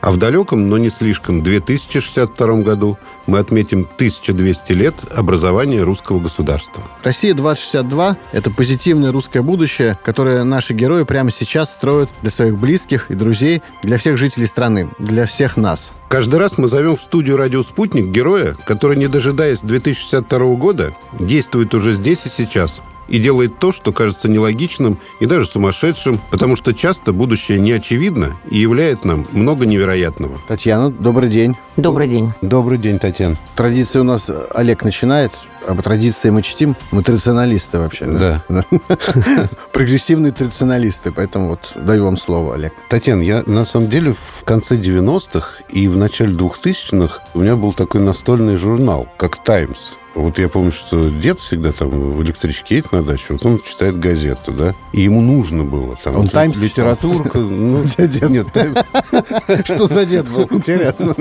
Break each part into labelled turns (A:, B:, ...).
A: а в далеком, но не слишком, 2062 году мы отметим 1200 лет образования русского государства.
B: Россия-2062 – это позитивное русское будущее, которое наши герои прямо сейчас строят для своих близких и друзей, для всех жителей страны, для всех нас.
A: Каждый раз мы зовем в студию «Радио Спутник» героя, который, не дожидаясь 2062 года, действует уже здесь и сейчас – и делает то, что кажется нелогичным и даже сумасшедшим, потому что часто будущее не очевидно и являет нам много невероятного.
B: Татьяна, добрый день.
C: Добрый день.
A: Добрый день, Татьяна.
B: Традиция у нас Олег начинает, а по традиции мы чтим. Мы традиционалисты вообще.
A: Да. да?
B: Прогрессивные традиционалисты. Поэтому вот даю вам слово, Олег.
A: Татьяна, я на самом деле в конце 90-х и в начале 2000-х у меня был такой настольный журнал, как «Таймс». Вот я помню, что дед всегда там в электричке едет на дачу, вот он читает газету, да, и ему нужно было там...
B: Он Таймс
A: Литературка, ну...
B: Нет, Что за дед был, интересно.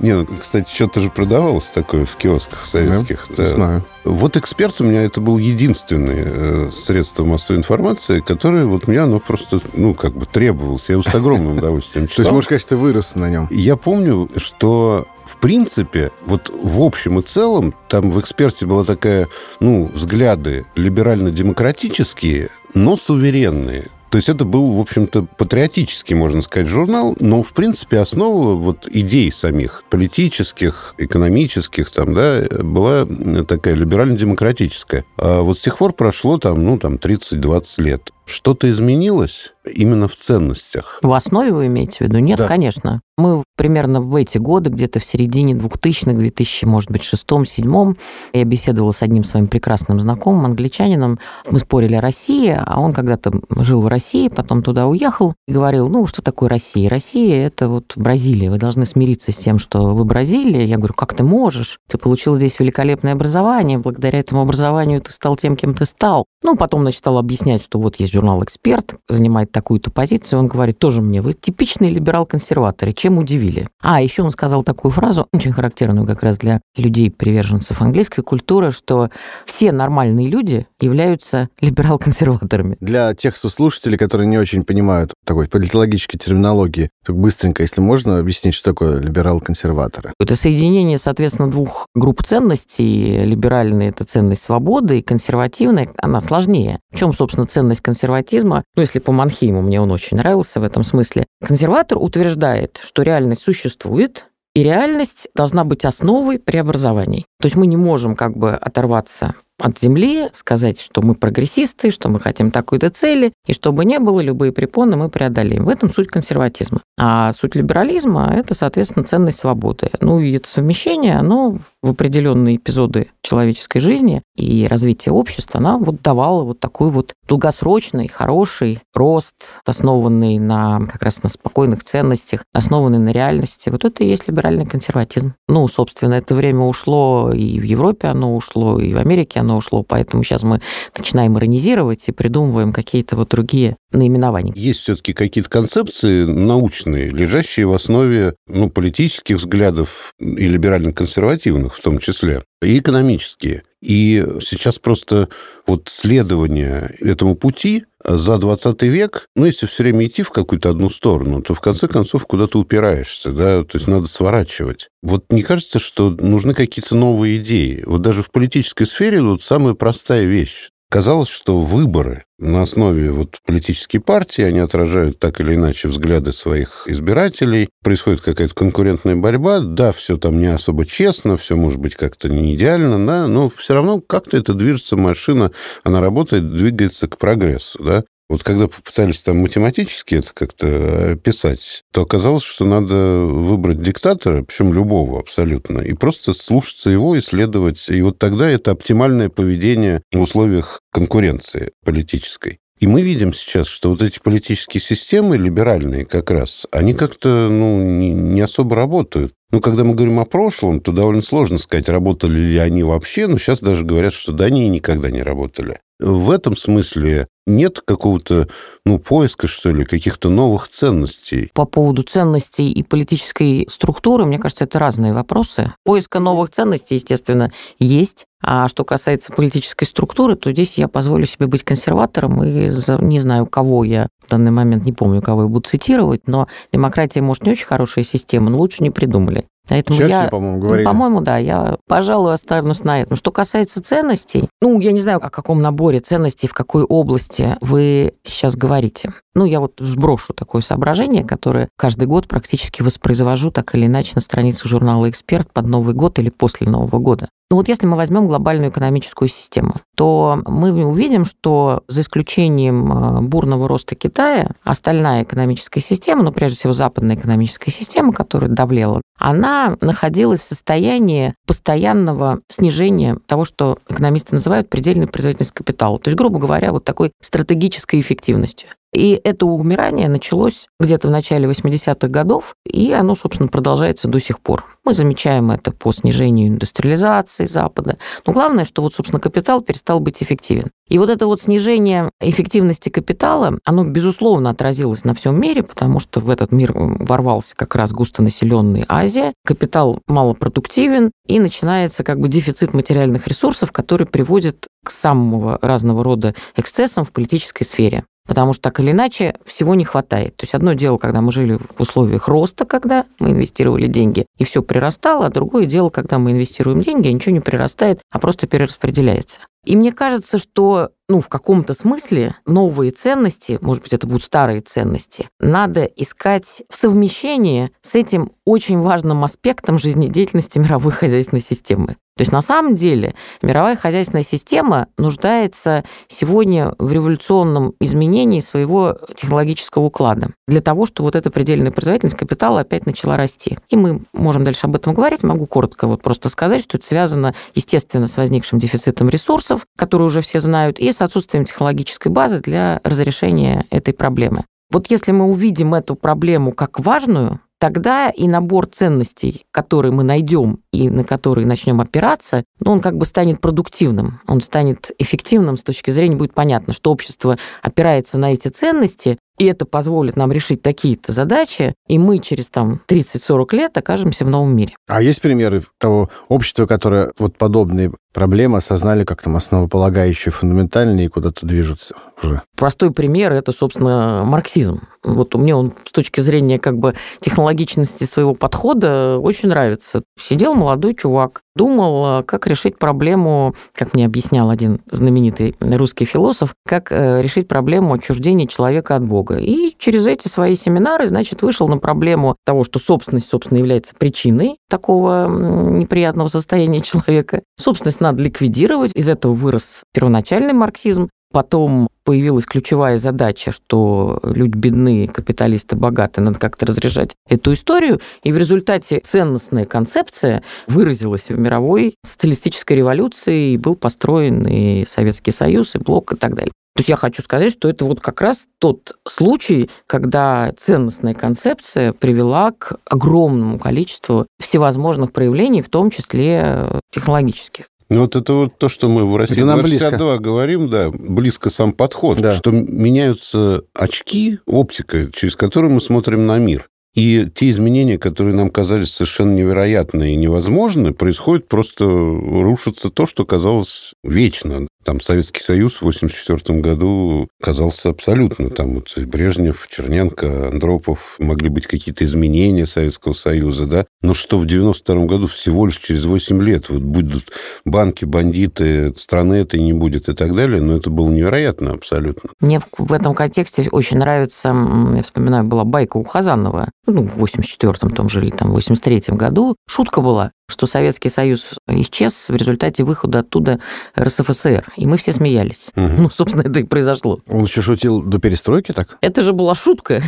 A: Не, ну, кстати, что-то же продавалось такое в киосках советских.
B: Знаю.
A: Вот эксперт у меня это был единственное э, средство массовой информации, которое вот мне оно просто, ну, как бы требовалось. Я его с огромным удовольствием читал.
B: То есть, можно сказать, ты вырос на нем?
A: Я помню, что в принципе, вот в общем и целом, там в эксперте была такая, ну, взгляды либерально-демократические, но суверенные. То есть это был, в общем-то, патриотический, можно сказать, журнал, но, в принципе, основа вот идей самих, политических, экономических, там, да, была такая либерально-демократическая. А вот с тех пор прошло там, ну, там, 30-20 лет. Что-то изменилось именно в ценностях?
C: В основе вы имеете в виду? Нет, да. конечно. Мы примерно в эти годы, где-то в середине 2000-х, 2000, может быть, шестом, седьмом, я беседовала с одним своим прекрасным знакомым, англичанином. Мы спорили о России, а он когда-то жил в России, потом туда уехал и говорил, ну, что такое Россия? Россия – это вот Бразилия. Вы должны смириться с тем, что вы Бразилия. Я говорю, как ты можешь? Ты получил здесь великолепное образование, благодаря этому образованию ты стал тем, кем ты стал. Ну, потом, стал объяснять, что вот есть журнал «Эксперт», занимает такую-то позицию. Он говорит, тоже мне, вы типичные либерал-консерваторы. Чем удивили? А, еще он сказал такую фразу, очень характерную как раз для людей-приверженцев английской культуры, что все нормальные люди являются либерал-консерваторами.
B: Для тех слушателей, которые не очень понимают такой политологической терминологии, так быстренько, если можно, объяснить, что такое либерал-консерваторы?
C: Это соединение, соответственно, двух групп ценностей. Либеральная – это ценность свободы, и консервативная – она сложнее. В чем, собственно, ценность консерватизма? Ну, если по Манхейму, мне он очень нравился в этом смысле. Консерватор утверждает, что реальность существует, и реальность должна быть основой преобразований. То есть мы не можем как бы оторваться от земли, сказать, что мы прогрессисты, что мы хотим такой-то цели, и чтобы не было, любые препоны мы преодолеем. В этом суть консерватизма. А суть либерализма – это, соответственно, ценность свободы. Ну и это совмещение, оно в определенные эпизоды человеческой жизни и развития общества, она вот давала вот такой вот долгосрочный, хороший рост, основанный на как раз на спокойных ценностях, основанный на реальности. Вот это и есть либеральный консерватизм. Ну, собственно, это время ушло и в Европе оно ушло, и в Америке оно ушло, поэтому сейчас мы начинаем иронизировать и придумываем какие-то вот другие наименования.
A: Есть все-таки какие-то концепции научные, лежащие в основе ну, политических взглядов и либерально-консервативных в том числе, и экономические. И сейчас просто вот следование этому пути за 20 век, ну, если все время идти в какую-то одну сторону, то в конце концов куда-то упираешься, да, то есть надо сворачивать. Вот не кажется, что нужны какие-то новые идеи? Вот даже в политической сфере вот самая простая вещь. Казалось, что выборы на основе вот политической партии, они отражают так или иначе взгляды своих избирателей, происходит какая-то конкурентная борьба, да, все там не особо честно, все может быть как-то не идеально, да, но все равно как-то это движется машина, она работает, двигается к прогрессу, да. Вот когда попытались там математически это как-то описать, то оказалось, что надо выбрать диктатора, причем любого абсолютно, и просто слушаться его, исследовать. И вот тогда это оптимальное поведение в условиях конкуренции политической. И мы видим сейчас, что вот эти политические системы либеральные как раз, они как-то ну, не, не особо работают. Ну, когда мы говорим о прошлом, то довольно сложно сказать, работали ли они вообще, но сейчас даже говорят, что да, они никогда не работали. В этом смысле нет какого-то, ну, поиска, что ли, каких-то новых ценностей?
C: По поводу ценностей и политической структуры, мне кажется, это разные вопросы. Поиска новых ценностей, естественно, есть. А что касается политической структуры, то здесь я позволю себе быть консерватором и не знаю, кого я в данный момент не помню, кого я буду цитировать, но демократия, может, не очень хорошая система, но лучше не придумали.
B: Поэтому Черчилль, я, по-моему, говорили.
C: По-моему, да, я, пожалуй, останусь на этом. Что касается ценностей, ну, я не знаю, о каком наборе ценностей, в какой области вы сейчас говорите. Ну, я вот сброшу такое соображение, которое каждый год практически воспроизвожу так или иначе на странице журнала «Эксперт» под Новый год или после Нового года. Ну вот если мы возьмем глобальную экономическую систему, то мы увидим, что за исключением э, бурного роста Китая, остальная экономическая система, ну прежде всего западная экономическая система, которая давлела, она находилась в состоянии постоянного снижения того, что экономисты называют предельной производительность капитала. То есть, грубо говоря, вот такой стратегической эффективностью. И это умирание началось где-то в начале 80-х годов, и оно, собственно, продолжается до сих пор. Мы замечаем это по снижению индустриализации Запада. Но главное, что вот, собственно, капитал перестал быть эффективен. И вот это вот снижение эффективности капитала, оно, безусловно, отразилось на всем мире, потому что в этот мир ворвался как раз густонаселенный Азия, капитал малопродуктивен, и начинается как бы дефицит материальных ресурсов, который приводит к самого разного рода эксцессам в политической сфере. Потому что так или иначе всего не хватает. То есть одно дело, когда мы жили в условиях роста, когда мы инвестировали деньги, и все прирастало, а другое дело, когда мы инвестируем деньги, а ничего не прирастает, а просто перераспределяется. И мне кажется, что ну, в каком-то смысле новые ценности, может быть, это будут старые ценности, надо искать в совмещении с этим очень важным аспектом жизнедеятельности мировой хозяйственной системы. То есть на самом деле мировая хозяйственная система нуждается сегодня в революционном изменении своего технологического уклада для того, чтобы вот эта предельная производительность капитала опять начала расти. И мы можем дальше об этом говорить. Могу коротко вот просто сказать, что это связано, естественно, с возникшим дефицитом ресурсов, которые уже все знают, и с отсутствием технологической базы для разрешения этой проблемы. Вот если мы увидим эту проблему как важную, тогда и набор ценностей, которые мы найдем и на которые начнем опираться, ну, он как бы станет продуктивным, он станет эффективным с точки зрения, будет понятно, что общество опирается на эти ценности, и это позволит нам решить такие-то задачи, и мы через там 30-40 лет окажемся в новом мире.
B: А есть примеры того общества, которое вот подобные проблемы осознали как там основополагающие, фундаментальные и куда-то движутся уже?
C: Простой пример – это, собственно, марксизм. Вот мне он с точки зрения как бы технологичности своего подхода очень нравится. Сидел молодой чувак, думал, как решить проблему, как мне объяснял один знаменитый русский философ, как э, решить проблему отчуждения человека от Бога. И через эти свои семинары, значит, вышел на проблему того, что собственность, собственно, является причиной такого неприятного состояния человека. Собственность надо ликвидировать. Из этого вырос первоначальный марксизм. Потом появилась ключевая задача, что люди бедные, капиталисты богатые, надо как-то разрешать эту историю. И в результате ценностная концепция выразилась в мировой социалистической революции, и был построен и Советский Союз, и Блок, и так далее. То есть я хочу сказать, что это вот как раз тот случай, когда ценностная концепция привела к огромному количеству всевозможных проявлений, в том числе технологических.
A: Ну, вот это вот то, что мы в России это 262 близко. говорим, да, близко сам подход, да. что меняются очки, оптика, через которые мы смотрим на мир. И те изменения, которые нам казались совершенно невероятны и невозможны, происходят просто рушится то, что казалось вечно. Там Советский Союз в 1984 году казался абсолютно. Там вот Брежнев, Черненко, Андропов, могли быть какие-то изменения Советского Союза, да. Но что в 1992 году всего лишь через 8 лет вот будут банки, бандиты, страны этой не будет и так далее, но это было невероятно абсолютно.
C: Мне в этом контексте очень нравится, я вспоминаю, была байка у Хазанова, ну, в 84-м том же или там в 83-м году. Шутка была. Что Советский Союз исчез в результате выхода оттуда РСФСР. И мы все смеялись. Угу. Ну, собственно, это и произошло.
B: Он еще шутил до перестройки так?
C: Это же была шутка.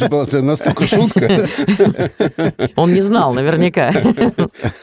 A: Это настолько шутка.
C: Он не знал, наверняка.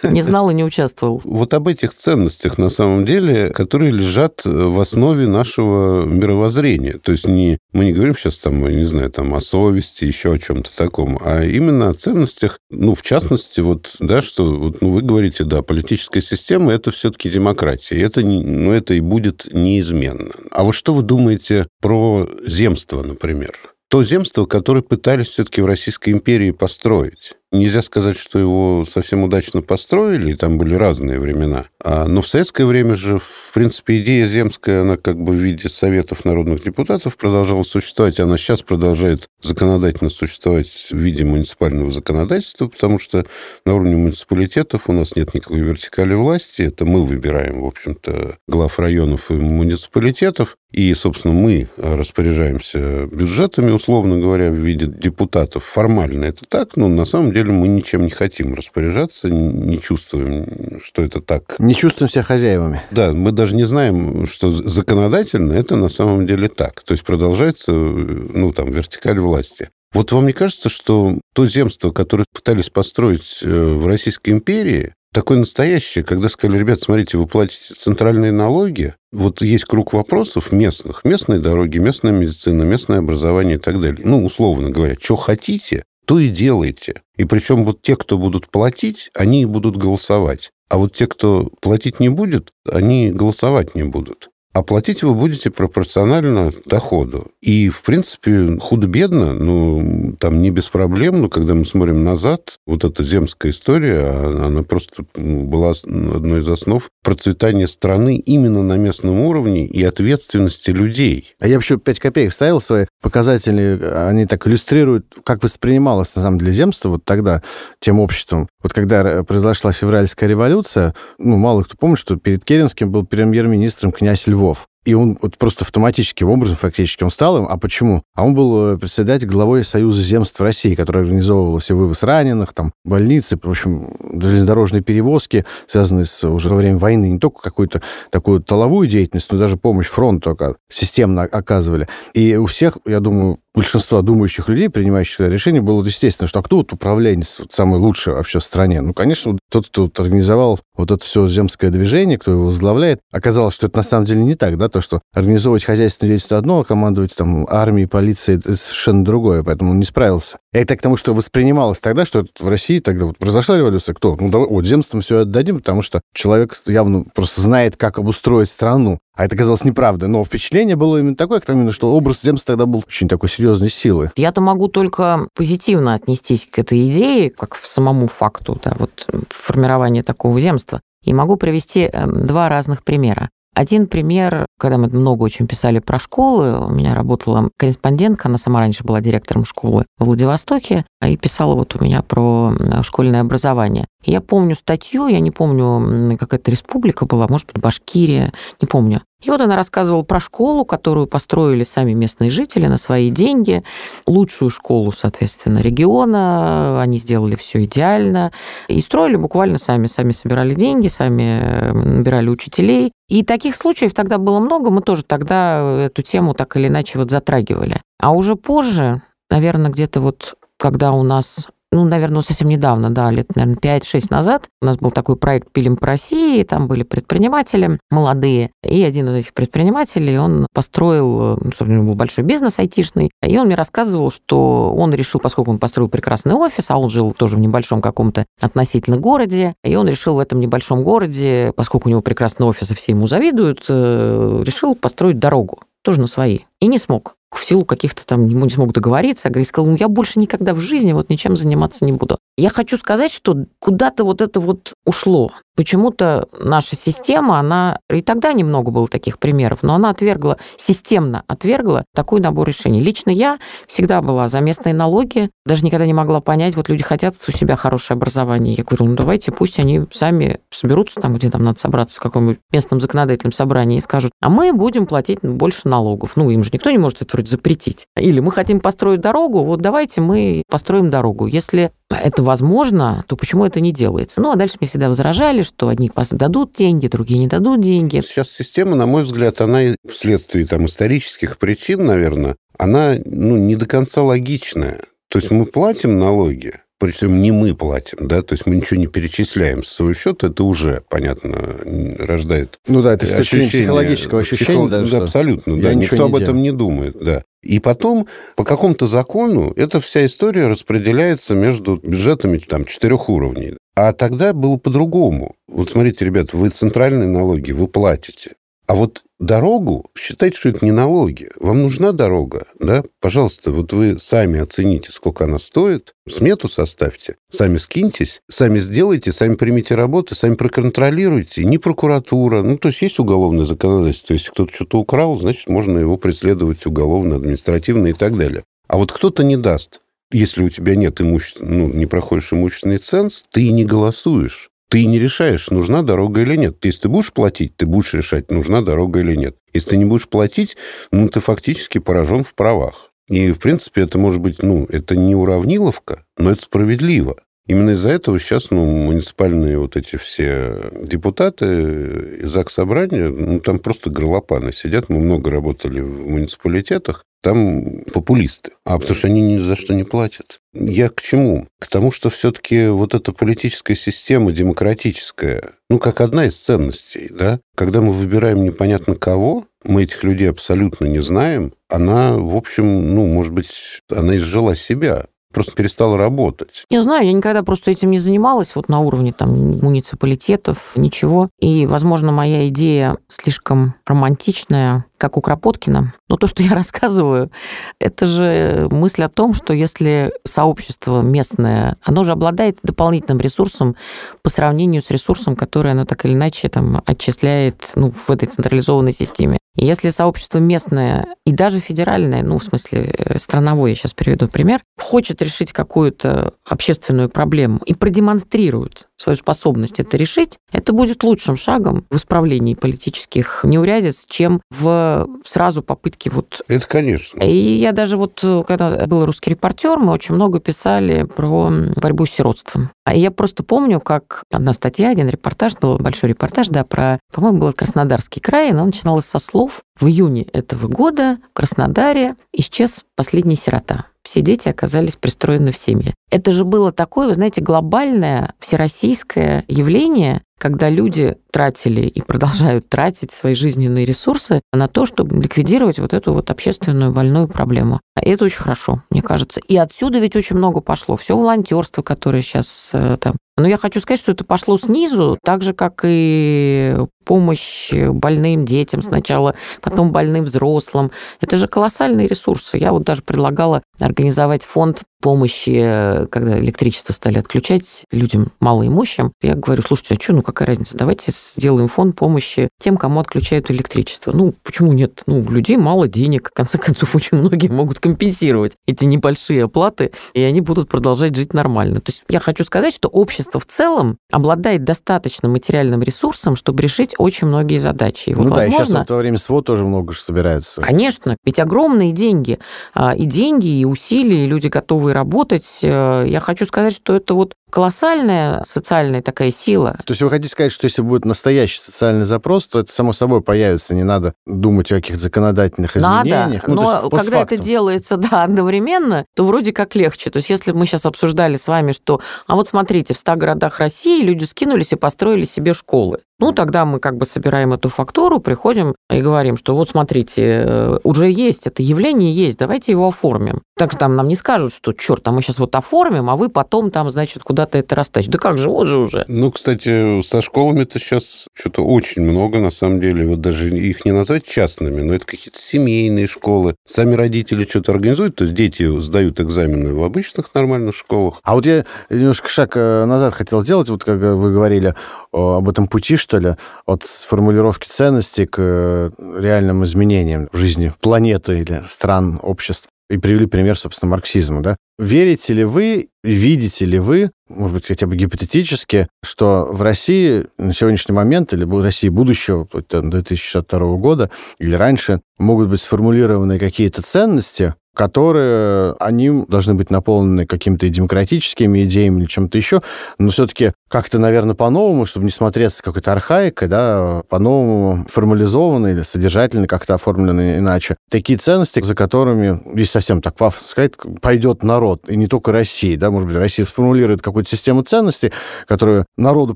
C: Не знал и не участвовал.
A: Вот об этих ценностях, на самом деле, которые лежат в основе нашего мировоззрения. То есть не, мы не говорим сейчас там, не знаю, там о совести, еще о чем-то таком, а именно о ценностях, ну, в частности, вот, да, что вот, ну, вы говорите, да, политическая система – это все-таки демократия. Это, ну, это и будет неизменно. А вот что вы думаете про земство, например? То земство, которое пытались все-таки в Российской империи построить. Нельзя сказать, что его совсем удачно построили, там были разные времена. А, но в советское время же, в принципе, идея земская, она как бы в виде советов народных депутатов продолжала существовать. Она сейчас продолжает законодательно существовать в виде муниципального законодательства, потому что на уровне муниципалитетов у нас нет никакой вертикали власти. Это мы выбираем, в общем-то, глав районов и муниципалитетов. И, собственно, мы распоряжаемся бюджетами, условно говоря, в виде депутатов. Формально это так, но на самом деле деле мы ничем не хотим распоряжаться, не чувствуем, что это так.
B: Не чувствуем себя хозяевами.
A: Да, мы даже не знаем, что законодательно это на самом деле так. То есть продолжается, ну, там, вертикаль власти. Вот вам не кажется, что то земство, которое пытались построить э, в Российской империи, такое настоящее, когда сказали, ребят, смотрите, вы платите центральные налоги, вот есть круг вопросов местных, местные дороги, местная медицина, местное образование и так далее. Ну, условно говоря, что хотите, то и делайте. И причем вот те, кто будут платить, они будут голосовать. А вот те, кто платить не будет, они голосовать не будут. А платить вы будете пропорционально доходу. И, в принципе, худо-бедно, ну, там не без проблем, но когда мы смотрим назад, вот эта земская история, а, она просто ну, была одной из основ процветания страны именно на местном уровне и ответственности людей.
B: А я еще 5 копеек ставил свои показатели, они так иллюстрируют, как воспринималось, на самом деле, земство вот тогда тем обществом. Вот когда произошла февральская революция, ну, мало кто помнит, что перед Керенским был премьер-министром князь Львов. Львов. И он вот просто автоматическим образом, фактически, он стал им. А почему? А он был э, председатель главой Союза земств России, который организовывал все вывоз раненых, там, больницы, в общем, железнодорожные перевозки, связанные с уже во время войны, не только какую-то такую толовую деятельность, но даже помощь фронту системно оказывали. И у всех, я думаю, большинства думающих людей, принимающих это решение, было естественно, что а кто вот управленец, вот самый лучший вообще в стране? Ну, конечно, тот, кто вот организовал вот это все земское движение, кто его возглавляет, оказалось, что это на самом деле не так, да, то, что организовывать хозяйственное деятельство одно, а командовать там армией, полицией, это совершенно другое, поэтому он не справился. Это к тому, что воспринималось тогда, что в России тогда вот произошла революция, кто? Ну, давай, вот земством все отдадим, потому что человек явно просто знает, как обустроить страну. А это казалось неправдой. Но впечатление было именно такое, именно, что образ земства тогда был очень такой серьезной силы.
C: Я-то могу только позитивно отнестись к этой идее, как к самому факту да, вот, формирования такого земства. И могу привести эм, два разных примера. Один пример, когда мы много очень писали про школы, у меня работала корреспондентка, она сама раньше была директором школы в Владивостоке, и писала вот у меня про школьное образование. я помню статью, я не помню, какая-то республика была, может быть, Башкирия, не помню. И вот она рассказывала про школу, которую построили сами местные жители на свои деньги, лучшую школу, соответственно, региона, они сделали все идеально, и строили буквально сами, сами собирали деньги, сами набирали учителей. И таких случаев тогда было много, мы тоже тогда эту тему так или иначе вот затрагивали. А уже позже, наверное, где-то вот когда у нас ну, наверное, совсем недавно, да, лет, наверное, 5-6 назад у нас был такой проект «Пилим по России», там были предприниматели молодые, и один из этих предпринимателей, он построил, ну, него был большой бизнес айтишный, и он мне рассказывал, что он решил, поскольку он построил прекрасный офис, а он жил тоже в небольшом каком-то относительно городе, и он решил в этом небольшом городе, поскольку у него прекрасный офис, и все ему завидуют, э, решил построить дорогу тоже на свои. И не смог в силу каких-то там не смог договориться, а сказал, ну, я больше никогда в жизни вот ничем заниматься не буду. Я хочу сказать, что куда-то вот это вот ушло. Почему-то наша система, она, и тогда немного было таких примеров, но она отвергла, системно отвергла такой набор решений. Лично я всегда была за местные налоги, даже никогда не могла понять, вот люди хотят у себя хорошее образование. Я говорю, ну давайте, пусть они сами соберутся там, где там надо собраться, в каком-нибудь местном законодательном собрании и скажут, а мы будем платить больше налогов. Ну, им же никто не может это вроде запретить. Или мы хотим построить дорогу, вот давайте мы построим дорогу. Если это возможно, то почему это не делается? Ну, а дальше мне всегда возражали, что одни дадут деньги, другие не дадут деньги.
A: Сейчас система, на мой взгляд, она вследствие там исторических причин, наверное, она ну, не до конца логичная. То есть мы платим налоги, причем не мы платим, да, то есть мы ничего не перечисляем с своего счета, это уже, понятно, рождает
B: Ну да, это ощущение психологического ощущения. Психо...
A: Даже, да, абсолютно, да, никто об этом не думает, да. И потом по какому-то закону эта вся история распределяется между бюджетами там, четырех уровней. А тогда было по-другому. Вот смотрите, ребят, вы центральные налоги, вы платите. А вот дорогу, считайте, что это не налоги. Вам нужна дорога, да? Пожалуйста, вот вы сами оцените, сколько она стоит, смету составьте, сами скиньтесь, сами сделайте, сами примите работу, сами проконтролируйте. Не прокуратура. Ну, то есть есть уголовное законодательство. Если кто-то что-то украл, значит, можно его преследовать уголовно, административно и так далее. А вот кто-то не даст. Если у тебя нет имущества, ну, не проходишь имущественный ценз, ты не голосуешь ты не решаешь, нужна дорога или нет. Если ты будешь платить, ты будешь решать, нужна дорога или нет. Если ты не будешь платить, ну, ты фактически поражен в правах. И, в принципе, это может быть, ну, это не уравниловка, но это справедливо. Именно из-за этого сейчас ну, муниципальные вот эти все депутаты из ЗАГС Собрания, ну, там просто горлопаны сидят. Мы много работали в муниципалитетах. Там популисты. А потому что они ни за что не платят. Я к чему? К тому, что все-таки вот эта политическая система демократическая, ну, как одна из ценностей, да, когда мы выбираем непонятно кого, мы этих людей абсолютно не знаем, она, в общем, ну, может быть, она изжила себя просто перестала работать.
C: Не знаю, я никогда просто этим не занималась, вот на уровне там муниципалитетов, ничего. И, возможно, моя идея слишком романтичная, как у Кропоткина. Но то, что я рассказываю, это же мысль о том, что если сообщество местное, оно же обладает дополнительным ресурсом по сравнению с ресурсом, который оно так или иначе там отчисляет ну, в этой централизованной системе. И если сообщество местное и даже федеральное, ну, в смысле э, страновое, я сейчас приведу пример, хочет решить какую-то общественную проблему и продемонстрирует свою способность это решить, это будет лучшим шагом в исправлении политических неурядиц, чем в сразу попытке вот...
A: Это, конечно.
C: И я даже вот, когда был русский репортер, мы очень много писали про борьбу с сиротством. А я просто помню, как одна статья, один репортаж, был большой репортаж, да, про, по-моему, был Краснодарский край, и она начиналась со слов «В июне этого года в Краснодаре исчез последний сирота» все дети оказались пристроены в семьи. Это же было такое, вы знаете, глобальное всероссийское явление, когда люди тратили и продолжают тратить свои жизненные ресурсы на то, чтобы ликвидировать вот эту вот общественную больную проблему. И это очень хорошо, мне кажется. И отсюда ведь очень много пошло. Все волонтерство, которое сейчас э, там но я хочу сказать, что это пошло снизу, так же, как и помощь больным детям сначала, потом больным взрослым. Это же колоссальные ресурсы. Я вот даже предлагала организовать фонд помощи, когда электричество стали отключать людям малоимущим. Я говорю, слушайте, а что, ну какая разница, давайте сделаем фонд помощи тем, кому отключают электричество. Ну, почему нет? Ну, у людей мало денег, в конце концов, очень многие могут компенсировать эти небольшие оплаты, и они будут продолжать жить нормально. То есть я хочу сказать, что общество в целом обладает достаточным материальным ресурсом, чтобы решить очень многие задачи. И
B: ну вот, да, возможно, и сейчас вот во время СВО тоже много же собираются.
C: Конечно, ведь огромные деньги. А, и деньги, и усилия, и люди готовы работать. Э, я хочу сказать, что это вот колоссальная социальная такая сила.
B: То есть вы хотите сказать, что если будет настоящий социальный запрос, то это само собой появится, не надо думать о каких-то законодательных изменениях.
C: Надо, ну, но когда это делается, да, одновременно, то вроде как легче. То есть если мы сейчас обсуждали с вами, что, а вот смотрите, в 100 городах России люди скинулись и построили себе школы. Ну, тогда мы как бы собираем эту фактуру, приходим и говорим, что вот смотрите, э, уже есть, это явление есть, давайте его оформим. Так там нам не скажут, что, черт, а мы сейчас вот оформим, а вы потом там, значит, куда-то это растащите. Да как же, вот же уже.
A: Ну, кстати, со школами-то сейчас что-то очень много, на самом деле. Вот даже их не назвать частными, но это какие-то семейные школы. Сами родители что-то организуют, то есть дети сдают экзамены в обычных нормальных школах.
B: А вот я немножко шаг э, назад хотел сделать, вот как вы говорили об этом пути, что ли, от формулировки ценностей к э, реальным изменениям в жизни планеты или стран, обществ. И привели пример, собственно, марксизма. Да? Верите ли вы, видите ли вы, может быть, хотя бы гипотетически, что в России на сегодняшний момент, или в России будущего, до 2062 года, или раньше, могут быть сформулированы какие-то ценности, которые, они должны быть наполнены какими-то демократическими идеями или чем-то еще, но все-таки как-то, наверное, по-новому, чтобы не смотреться какой-то архаикой, да, по-новому формализованно или содержательно как-то оформлены иначе. Такие ценности, за которыми, здесь совсем так пафосно сказать, пойдет народ, и не только Россия, да, может быть, Россия сформулирует какую-то систему ценностей, которую народу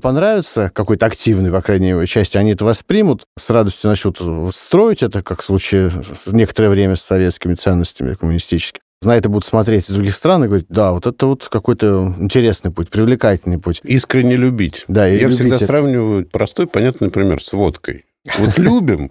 B: понравится, какой-то активной, по крайней мере, части, они это воспримут, с радостью начнут строить это, как в случае некоторое время с советскими ценностями коммунистическими на это будут смотреть из других стран и говорить, да, вот это вот какой-то интересный путь, привлекательный путь.
A: Искренне любить.
B: Да,
A: и
B: Я
A: любить всегда сравниваю простой, понятный пример с водкой. Вот любим,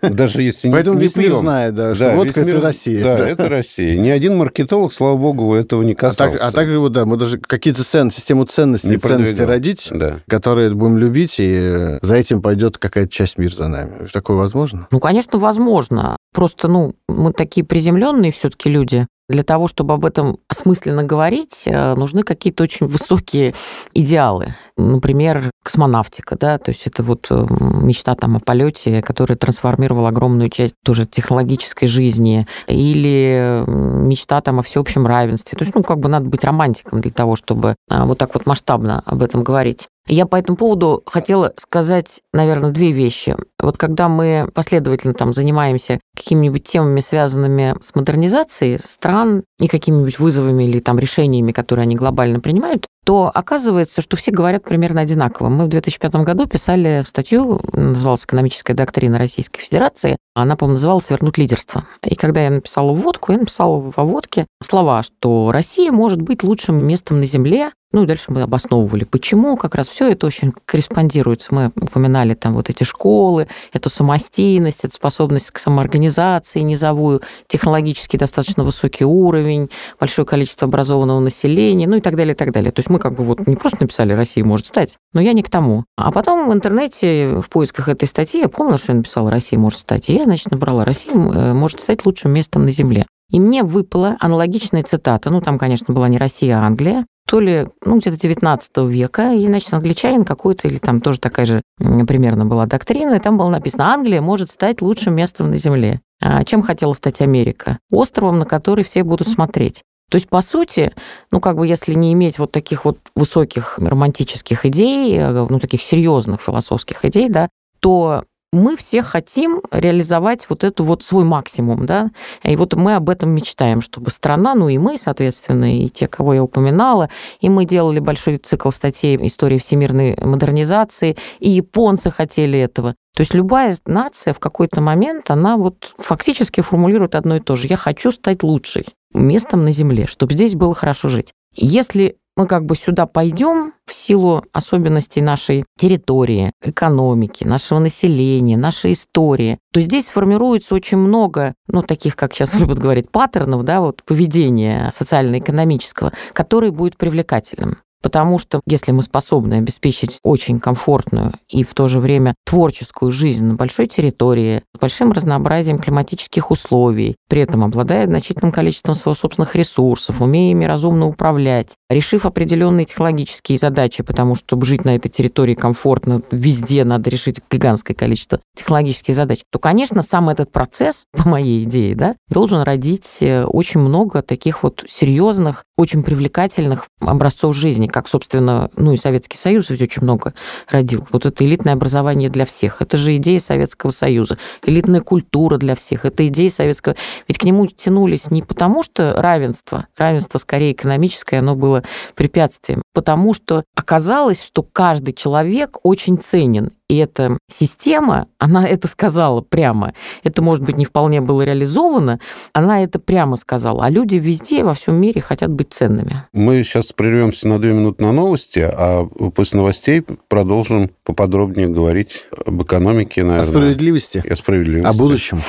A: даже если не
B: Поэтому весь
A: мир
B: знает, да, что водка – это Россия.
A: Да, это Россия. Ни один маркетолог, слава богу, этого не касался.
B: А, также, вот, да, мы даже какие-то цен, систему ценностей, ценности родить, которые будем любить, и за этим пойдет какая-то часть мира за нами. Такое возможно?
C: Ну, конечно, возможно. Просто, ну, мы такие приземленные все-таки люди. Для того, чтобы об этом осмысленно говорить, э, нужны какие-то очень высокие идеалы. Например, космонавтика, да, то есть это вот э, мечта там о полете, которая трансформировала огромную часть тоже технологической жизни, или мечта там о всеобщем равенстве. То есть, ну, как бы надо быть романтиком для того, чтобы вот так вот масштабно об этом говорить. Я по этому поводу хотела сказать, наверное, две вещи. Вот когда мы последовательно там занимаемся какими-нибудь темами, связанными с модернизацией стран и какими-нибудь вызовами или там решениями, которые они глобально принимают, то оказывается, что все говорят примерно одинаково. Мы в 2005 году писали статью, называлась «Экономическая доктрина Российской Федерации». Она, по-моему, называлась «Вернуть лидерство». И когда я написала вводку, я написала во вводке слова, что Россия может быть лучшим местом на Земле ну, и дальше мы обосновывали, почему. Как раз все это очень корреспондируется. Мы упоминали там вот эти школы, эту самостийность, эту способность к самоорганизации низовую, технологически достаточно высокий уровень, большое количество образованного населения, ну и так далее, и так далее. То есть мы как бы вот не просто написали «Россия может стать», но я не к тому. А потом в интернете, в поисках этой статьи, я помнила, что я написала «Россия может стать», и я, значит, набрала «Россия э, может стать лучшим местом на Земле». И мне выпала аналогичная цитата, ну, там, конечно, была не Россия, а Англия, то ли, ну, где-то 19 века, и, значит, англичанин какой-то, или там тоже такая же примерно была доктрина, и там было написано, Англия может стать лучшим местом на Земле. А чем хотела стать Америка? Островом, на который все будут смотреть. То есть, по сути, ну, как бы, если не иметь вот таких вот высоких романтических идей, э, ну, таких серьезных философских идей, да, то мы все хотим реализовать вот эту вот свой максимум, да, и вот мы об этом мечтаем, чтобы страна, ну и мы, соответственно, и те, кого я упоминала, и мы делали большой цикл статей истории всемирной модернизации, и японцы хотели этого. То есть любая нация в какой-то момент, она вот фактически формулирует одно и то же. Я хочу стать лучшей местом на Земле, чтобы здесь было хорошо жить. Если мы как бы сюда пойдем в силу особенностей нашей территории, экономики, нашего населения, нашей истории, то здесь сформируется очень много, ну, таких, как сейчас любят говорить, паттернов, да, вот поведения социально-экономического, который будет привлекательным. Потому что если мы способны обеспечить очень комфортную и в то же время творческую жизнь на большой территории, с большим разнообразием климатических условий, при этом обладая значительным количеством своих собственных ресурсов, умея ими разумно управлять, решив определенные технологические задачи, потому что, чтобы жить на этой территории комфортно, везде надо решить гигантское количество технологических задач, то, конечно, сам этот процесс, по моей идее, да, должен родить э, очень много таких вот серьезных, очень привлекательных образцов жизни, как, собственно, ну и Советский Союз ведь очень много родил. Вот это элитное образование для всех. Это же идея Советского Союза. Элитная культура для всех. Это идея Советского... Ведь к нему тянулись не потому, что равенство, равенство скорее экономическое, оно было препятствием, потому что оказалось, что каждый человек очень ценен. И эта система, она это сказала прямо. Это, может быть, не вполне было реализовано. Она это прямо сказала. А люди везде, во всем мире хотят быть ценными.
A: Мы сейчас прервемся на две минуты на новости, а после новостей продолжим поподробнее говорить об экономике, наверное.
B: О справедливости.
A: И о справедливости.
B: О будущем.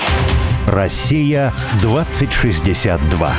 D: Россия 2062.